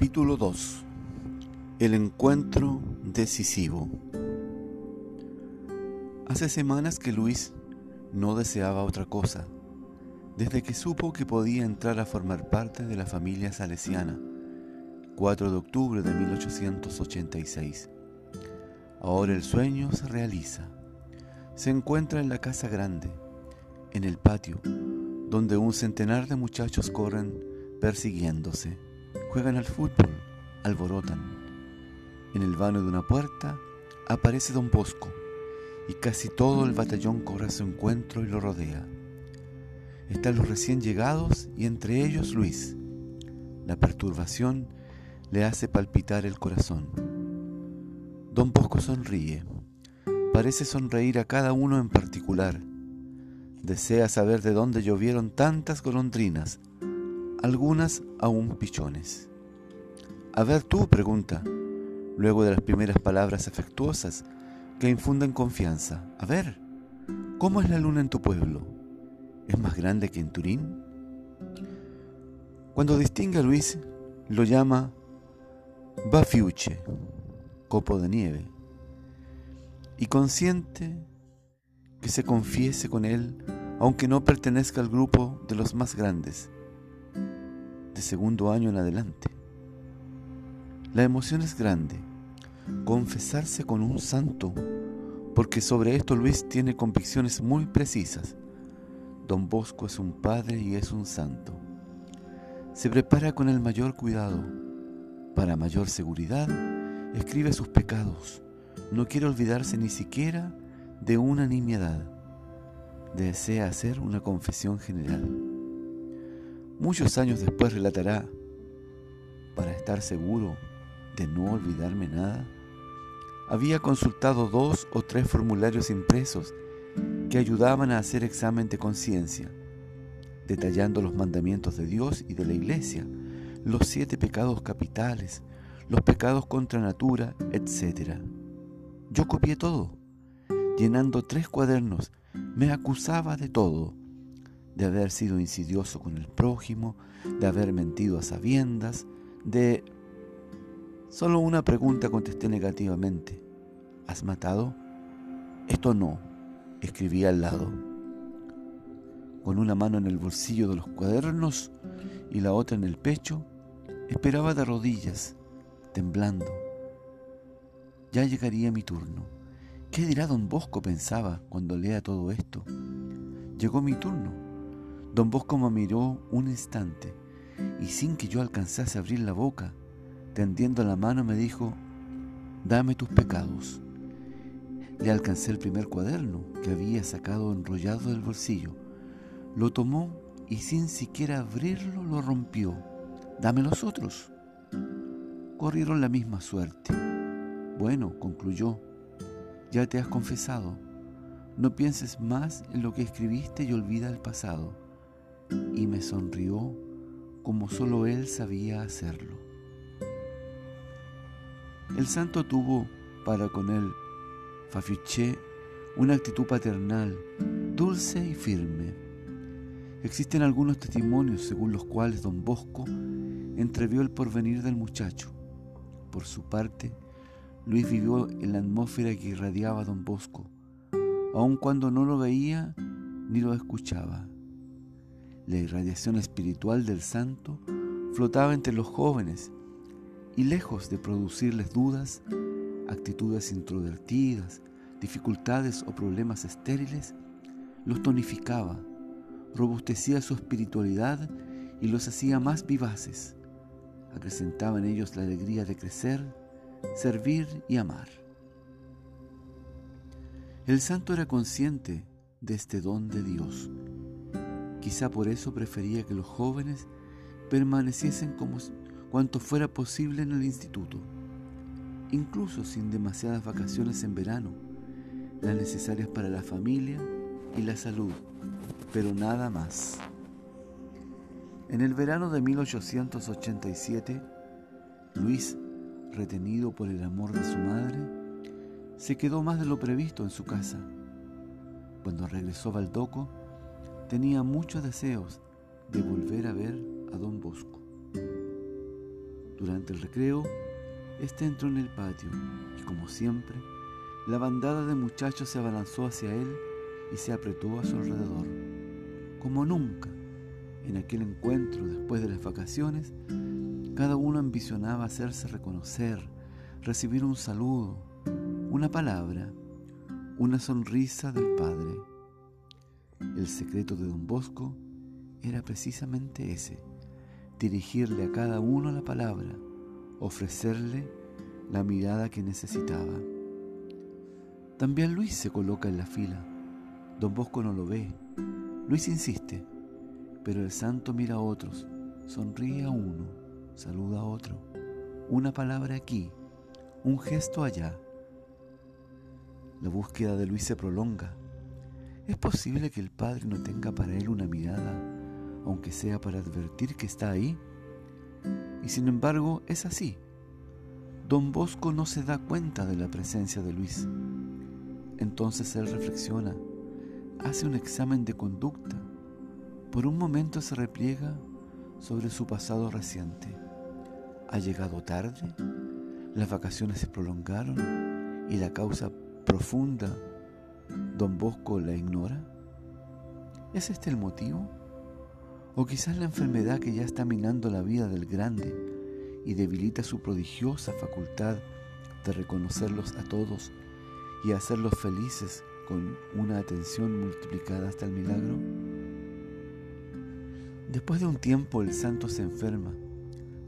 Capítulo 2 El encuentro decisivo Hace semanas que Luis no deseaba otra cosa, desde que supo que podía entrar a formar parte de la familia salesiana, 4 de octubre de 1886. Ahora el sueño se realiza. Se encuentra en la casa grande, en el patio, donde un centenar de muchachos corren persiguiéndose Juegan al fútbol, alborotan. En el vano de una puerta aparece don Bosco y casi todo el batallón corre a su encuentro y lo rodea. Están los recién llegados y entre ellos Luis. La perturbación le hace palpitar el corazón. Don Bosco sonríe. Parece sonreír a cada uno en particular. Desea saber de dónde llovieron tantas golondrinas algunas aún pichones. A ver tú, pregunta, luego de las primeras palabras afectuosas que infunden confianza. A ver, ¿cómo es la luna en tu pueblo? ¿Es más grande que en Turín? Cuando distingue a Luis, lo llama Bafiuche, copo de nieve, y consiente que se confiese con él, aunque no pertenezca al grupo de los más grandes segundo año en adelante. La emoción es grande, confesarse con un santo, porque sobre esto Luis tiene convicciones muy precisas. Don Bosco es un padre y es un santo. Se prepara con el mayor cuidado. Para mayor seguridad, escribe sus pecados. No quiere olvidarse ni siquiera de una nimiedad. Desea hacer una confesión general. Muchos años después relatará, para estar seguro de no olvidarme nada, había consultado dos o tres formularios impresos que ayudaban a hacer examen de conciencia, detallando los mandamientos de Dios y de la Iglesia, los siete pecados capitales, los pecados contra natura, etc. Yo copié todo, llenando tres cuadernos, me acusaba de todo, de haber sido insidioso con el prójimo, de haber mentido a sabiendas, de... Solo una pregunta contesté negativamente. ¿Has matado? Esto no, escribí al lado. Con una mano en el bolsillo de los cuadernos y la otra en el pecho, esperaba de rodillas, temblando. Ya llegaría mi turno. ¿Qué dirá don Bosco? pensaba cuando lea todo esto. Llegó mi turno Don Bosco me miró un instante y sin que yo alcanzase a abrir la boca, tendiendo la mano me dijo, dame tus pecados. Le alcancé el primer cuaderno que había sacado enrollado del bolsillo. Lo tomó y sin siquiera abrirlo lo rompió. Dame los otros. Corrieron la misma suerte. Bueno, concluyó, ya te has confesado. No pienses más en lo que escribiste y olvida el pasado y me sonrió como solo él sabía hacerlo. El santo tuvo para con él, Fafiché, una actitud paternal, dulce y firme. Existen algunos testimonios según los cuales don Bosco entrevió el porvenir del muchacho. Por su parte, Luis vivió en la atmósfera que irradiaba don Bosco, aun cuando no lo veía ni lo escuchaba. La irradiación espiritual del santo flotaba entre los jóvenes y lejos de producirles dudas, actitudes introvertidas, dificultades o problemas estériles, los tonificaba, robustecía su espiritualidad y los hacía más vivaces. Acrecentaba en ellos la alegría de crecer, servir y amar. El santo era consciente de este don de Dios Quizá por eso prefería que los jóvenes permaneciesen como cuanto fuera posible en el instituto, incluso sin demasiadas vacaciones en verano, las necesarias para la familia y la salud, pero nada más. En el verano de 1887, Luis, retenido por el amor de su madre, se quedó más de lo previsto en su casa. Cuando regresó Baldoco, tenía muchos deseos de volver a ver a don Bosco. Durante el recreo, éste entró en el patio y como siempre, la bandada de muchachos se abalanzó hacia él y se apretó a su alrededor. Como nunca, en aquel encuentro después de las vacaciones, cada uno ambicionaba hacerse reconocer, recibir un saludo, una palabra, una sonrisa del Padre. El secreto de don Bosco era precisamente ese, dirigirle a cada uno la palabra, ofrecerle la mirada que necesitaba. También Luis se coloca en la fila. Don Bosco no lo ve. Luis insiste, pero el santo mira a otros, sonríe a uno, saluda a otro. Una palabra aquí, un gesto allá. La búsqueda de Luis se prolonga. ¿Es posible que el Padre no tenga para él una mirada, aunque sea para advertir que está ahí? Y sin embargo es así. Don Bosco no se da cuenta de la presencia de Luis. Entonces él reflexiona, hace un examen de conducta. Por un momento se repliega sobre su pasado reciente. ¿Ha llegado tarde? ¿Las vacaciones se prolongaron? ¿Y la causa profunda, don Bosco la ignora? ¿Es este el motivo? ¿O quizás la enfermedad que ya está minando la vida del grande y debilita su prodigiosa facultad de reconocerlos a todos y hacerlos felices con una atención multiplicada hasta el milagro? Después de un tiempo el santo se enferma.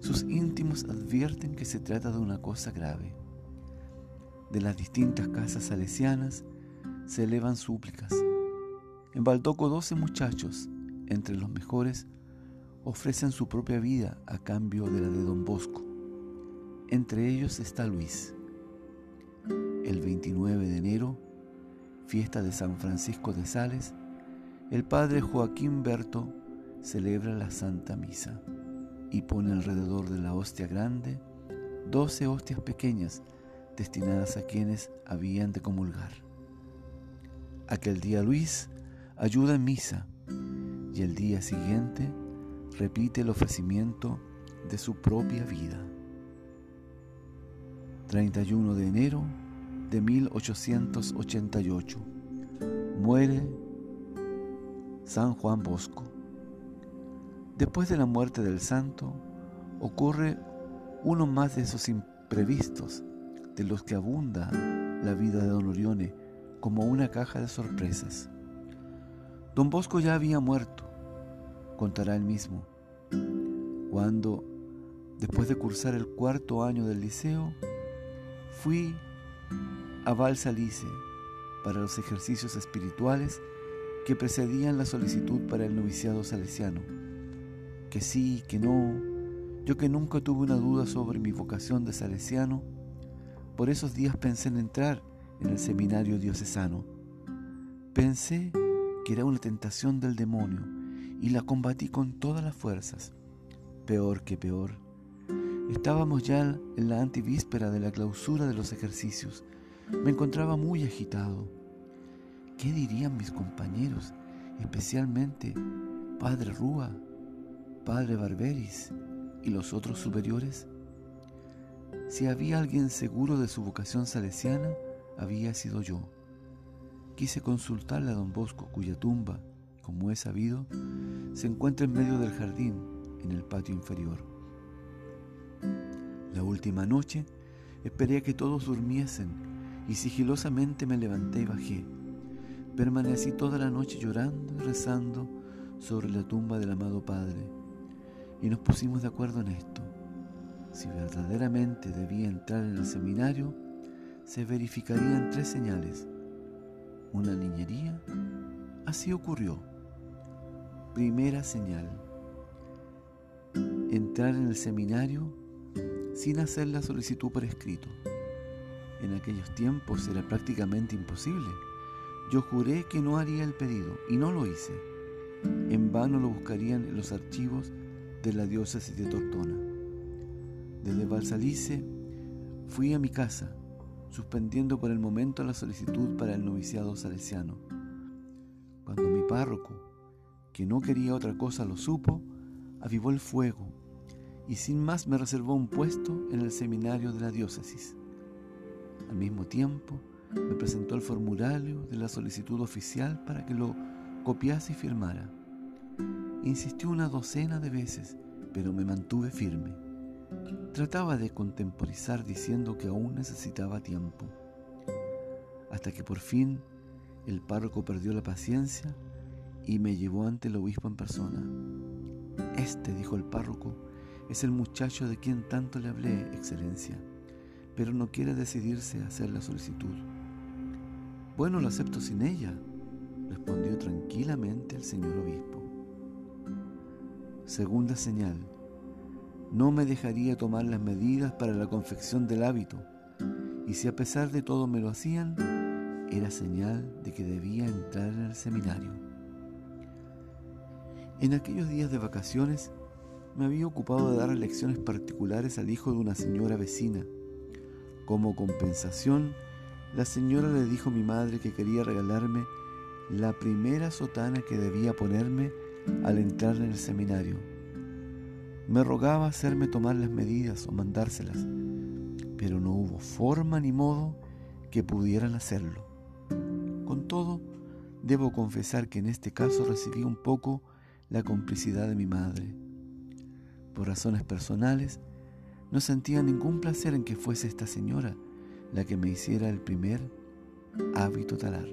Sus íntimos advierten que se trata de una cosa grave. De las distintas casas salesianas se elevan súplicas. En Baldoco doce muchachos, entre los mejores, ofrecen su propia vida a cambio de la de don Bosco. Entre ellos está Luis. El 29 de enero, fiesta de San Francisco de Sales, el padre Joaquín Berto celebra la Santa Misa y pone alrededor de la hostia grande doce hostias pequeñas destinadas a quienes habían de comulgar. Aquel día Luis ayuda en misa y el día siguiente repite el ofrecimiento de su propia vida. 31 de enero de 1888. Muere San Juan Bosco. Después de la muerte del santo, ocurre uno más de esos imprevistos de los que abunda la vida de don Orione como una caja de sorpresas. Don Bosco ya había muerto, contará él mismo, cuando, después de cursar el cuarto año del liceo, fui a Valsalice para los ejercicios espirituales que precedían la solicitud para el noviciado salesiano. Que sí, que no, yo que nunca tuve una duda sobre mi vocación de salesiano, por esos días pensé en entrar en el seminario diocesano. Pensé que era una tentación del demonio y la combatí con todas las fuerzas. Peor que peor. Estábamos ya en la antivíspera de la clausura de los ejercicios me encontraba muy agitado. ¿Qué dirían mis compañeros, especialmente Padre Rúa, Padre Barberis y los otros superiores? Si había alguien seguro de su vocación salesiana, había sido yo. Quise consultarle a don Bosco, cuya tumba, como he sabido, se encuentra en medio del jardín, en el patio inferior. La última noche esperé a que todos durmiesen y sigilosamente me levanté y bajé. Permanecí toda la noche llorando y rezando sobre la tumba del amado Padre y nos pusimos de acuerdo en esto. Si verdaderamente debía entrar en el seminario, se verificarían tres señales. Una niñería. Así ocurrió. Primera señal. Entrar en el seminario sin hacer la solicitud por escrito en aquellos tiempos era prácticamente imposible. Yo juré que no haría el pedido y no lo hice. En vano lo buscarían en los archivos de la diócesis de Tortona. Desde Balsalice fui a mi casa, suspendiendo por el momento la solicitud para el noviciado salesiano. Cuando mi párroco, que no quería otra cosa, lo supo, avivó el fuego y sin más me reservó un puesto en el seminario de la diócesis. Al mismo tiempo, me presentó el formulario de la solicitud oficial para que lo copiase y firmara. Insistió una docena de veces, pero me mantuve firme. Trataba de contemporizar diciendo que aún necesitaba tiempo. Hasta que por fin el párroco perdió la paciencia y me llevó ante el obispo en persona. Este, dijo el párroco, es el muchacho de quien tanto le hablé, excelencia, pero no quiere decidirse a hacer la solicitud. Bueno, lo acepto sin ella, respondió tranquilamente el señor obispo. Segunda señal, no me dejaría tomar las medidas para la confección del hábito, y si a pesar de todo me lo hacían, era señal de que debía entrar en el seminario. En aquellos días de vacaciones me había ocupado de dar lecciones particulares al hijo de una señora vecina. Como compensación, la señora le dijo a mi madre que quería regalarme la primera sotana que debía ponerme al entrar en el seminario. Me rogaba hacerme tomar las medidas o mandárselas, pero no hubo forma ni modo que pudieran hacerlo. Con todo, debo confesar que en este caso recibí un poco la complicidad de mi madre. Por razones personales, no sentía ningún placer en que fuese esta señora la que me hiciera el primer hábito talar.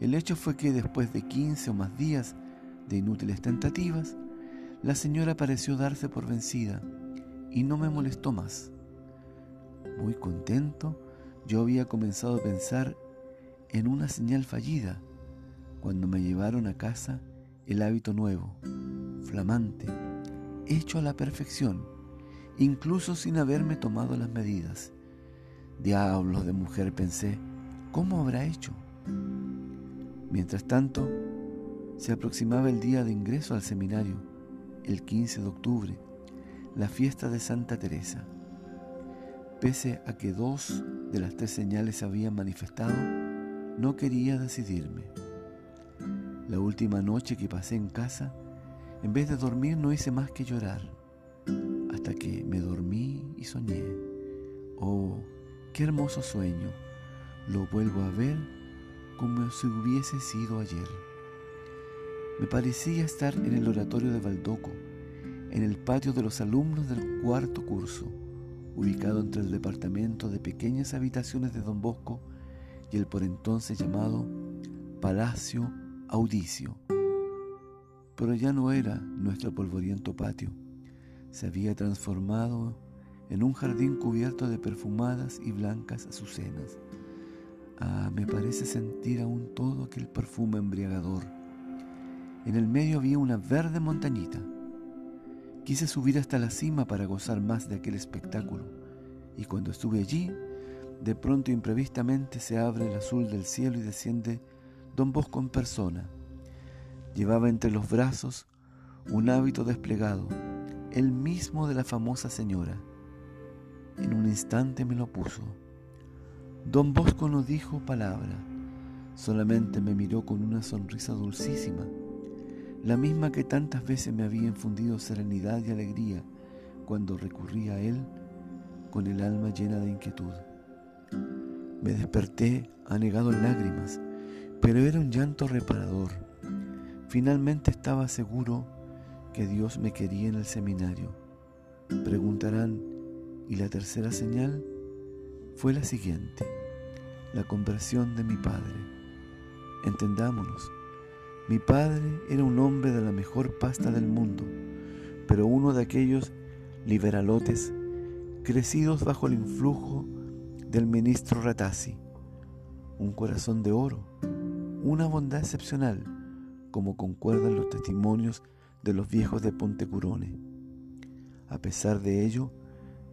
El hecho fue que después de 15 o más días de inútiles tentativas, la señora pareció darse por vencida y no me molestó más. Muy contento, yo había comenzado a pensar en una señal fallida cuando me llevaron a casa el hábito nuevo, flamante, hecho a la perfección, incluso sin haberme tomado las medidas. Diablos de mujer, pensé, ¿cómo habrá hecho? Mientras tanto, se aproximaba el día de ingreso al seminario, el 15 de octubre, la fiesta de Santa Teresa. Pese a que dos de las tres señales se habían manifestado, no quería decidirme. La última noche que pasé en casa, en vez de dormir no hice más que llorar, hasta que me dormí y soñé. Oh, qué hermoso sueño. Lo vuelvo a ver como si hubiese sido ayer. Me parecía estar en el oratorio de Valdoco, en el patio de los alumnos del cuarto curso, ubicado entre el departamento de pequeñas habitaciones de Don Bosco y el por entonces llamado Palacio Audicio. Pero ya no era nuestro polvoriento patio, se había transformado en un jardín cubierto de perfumadas y blancas azucenas. Ah, me parece sentir aún todo aquel perfume embriagador. En el medio había una verde montañita. Quise subir hasta la cima para gozar más de aquel espectáculo, y cuando estuve allí, de pronto imprevistamente se abre el azul del cielo y desciende don Bosco en persona. Llevaba entre los brazos un hábito desplegado, el mismo de la famosa señora. En un instante me lo puso. Don Bosco no dijo palabra, solamente me miró con una sonrisa dulcísima, la misma que tantas veces me había infundido serenidad y alegría cuando recurría a él con el alma llena de inquietud. Me desperté anegado en lágrimas, pero era un llanto reparador. Finalmente estaba seguro que Dios me quería en el seminario. Preguntarán, ¿y la tercera señal? Fue la siguiente, la conversión de mi padre. Entendámonos, mi padre era un hombre de la mejor pasta del mundo, pero uno de aquellos liberalotes crecidos bajo el influjo del ministro Ratazzi, un corazón de oro, una bondad excepcional, como concuerdan los testimonios de los viejos de Pontecurone. A pesar de ello,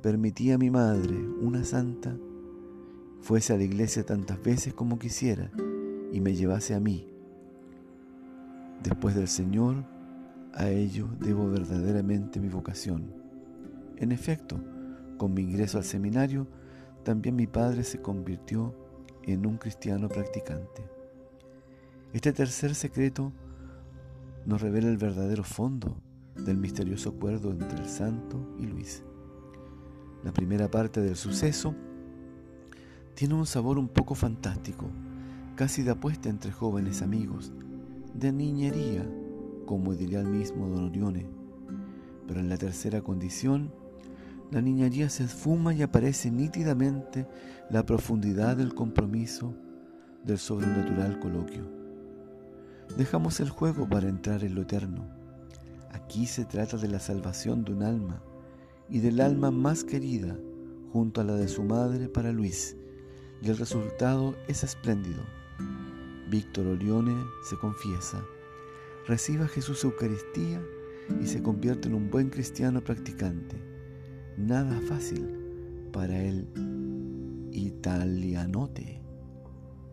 permitía a mi madre, una santa, fuese a la iglesia tantas veces como quisiera y me llevase a mí. Después del Señor, a ello debo verdaderamente mi vocación. En efecto, con mi ingreso al seminario, también mi padre se convirtió en un cristiano practicante. Este tercer secreto nos revela el verdadero fondo del misterioso acuerdo entre el santo y Luis. La primera parte del suceso tiene un sabor un poco fantástico, casi de apuesta entre jóvenes amigos, de niñería, como diría el mismo Don Orione. Pero en la tercera condición, la niñería se esfuma y aparece nítidamente la profundidad del compromiso del sobrenatural coloquio. Dejamos el juego para entrar en lo eterno. Aquí se trata de la salvación de un alma y del alma más querida junto a la de su madre para Luis, y el resultado es espléndido. Víctor Orione se confiesa, recibe a Jesús Eucaristía y se convierte en un buen cristiano practicante. Nada fácil para el italianote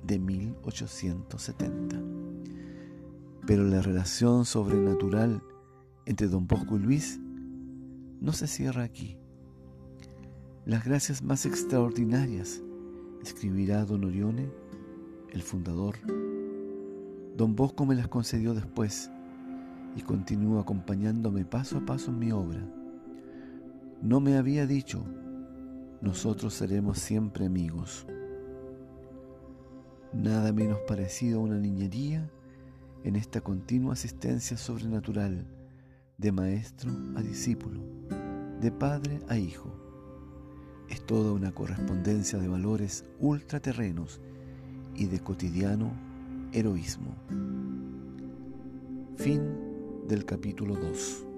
de 1870. Pero la relación sobrenatural entre don Bosco y Luis no se cierra aquí. Las gracias más extraordinarias escribirá don Orione, el fundador. Don Bosco me las concedió después y continúa acompañándome paso a paso en mi obra. No me había dicho, nosotros seremos siempre amigos. Nada menos parecido a una niñería en esta continua asistencia sobrenatural de maestro a discípulo, de padre a hijo es toda una correspondencia de valores ultraterrenos y de cotidiano heroísmo. Fin del capítulo 2.